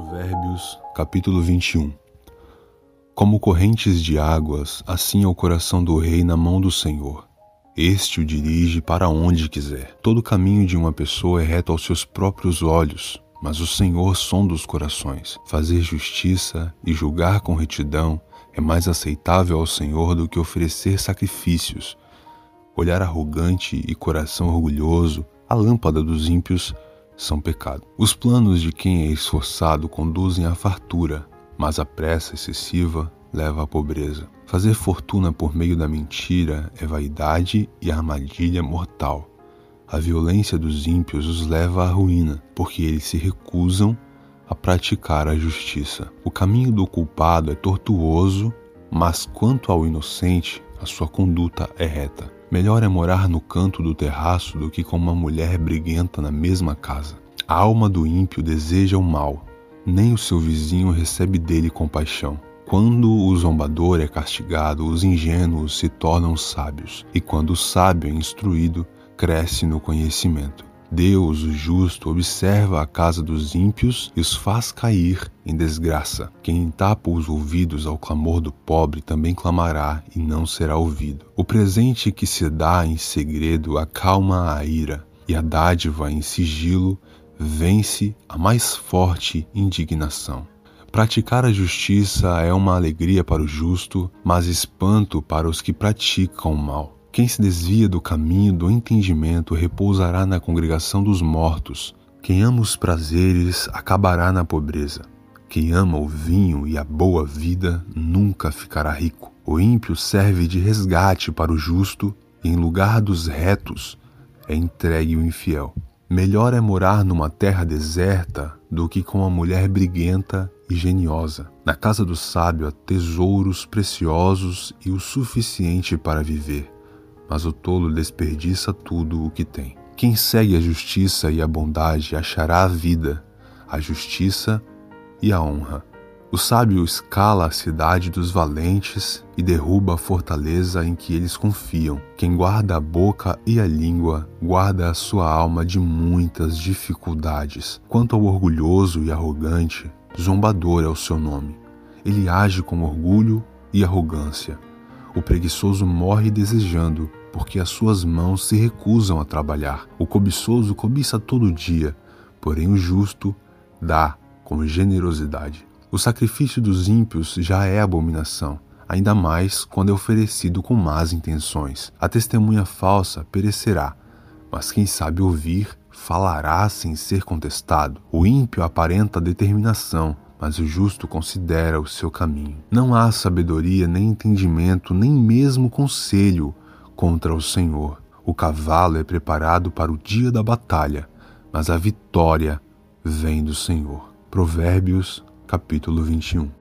Provérbios, capítulo 21 Como correntes de águas, assim é o coração do rei na mão do Senhor. Este o dirige para onde quiser. Todo caminho de uma pessoa é reto aos seus próprios olhos, mas o Senhor sonda os corações. Fazer justiça e julgar com retidão é mais aceitável ao Senhor do que oferecer sacrifícios. Olhar arrogante e coração orgulhoso, a lâmpada dos ímpios, são pecado. Os planos de quem é esforçado conduzem à fartura, mas a pressa excessiva leva à pobreza. Fazer fortuna por meio da mentira é vaidade e armadilha mortal. A violência dos ímpios os leva à ruína, porque eles se recusam a praticar a justiça. O caminho do culpado é tortuoso, mas quanto ao inocente, a sua conduta é reta. Melhor é morar no canto do terraço do que com uma mulher briguenta na mesma casa. A alma do ímpio deseja o mal, nem o seu vizinho recebe dele compaixão. Quando o zombador é castigado, os ingênuos se tornam sábios, e quando o sábio é instruído, cresce no conhecimento. Deus, o justo, observa a casa dos ímpios e os faz cair em desgraça. Quem tapa os ouvidos ao clamor do pobre também clamará e não será ouvido. O presente que se dá em segredo acalma a ira, e a dádiva em sigilo vence a mais forte indignação. Praticar a justiça é uma alegria para o justo, mas espanto para os que praticam o mal. Quem se desvia do caminho do entendimento repousará na congregação dos mortos. Quem ama os prazeres acabará na pobreza. Quem ama o vinho e a boa vida nunca ficará rico. O ímpio serve de resgate para o justo, e em lugar dos retos é entregue o infiel. Melhor é morar numa terra deserta do que com uma mulher briguenta e geniosa. Na casa do sábio há tesouros preciosos e o suficiente para viver mas o tolo desperdiça tudo o que tem. Quem segue a justiça e a bondade achará a vida, a justiça e a honra. O sábio escala a cidade dos valentes e derruba a fortaleza em que eles confiam. Quem guarda a boca e a língua guarda a sua alma de muitas dificuldades. Quanto ao orgulhoso e arrogante, zombador é o seu nome. Ele age com orgulho e arrogância. O preguiçoso morre desejando, porque as suas mãos se recusam a trabalhar. O cobiçoso cobiça todo dia, porém o justo dá com generosidade. O sacrifício dos ímpios já é abominação, ainda mais quando é oferecido com más intenções. A testemunha falsa perecerá, mas quem sabe ouvir falará sem ser contestado. O ímpio aparenta determinação, mas o justo considera o seu caminho. Não há sabedoria, nem entendimento, nem mesmo conselho contra o Senhor. O cavalo é preparado para o dia da batalha, mas a vitória vem do Senhor. Provérbios, capítulo 21.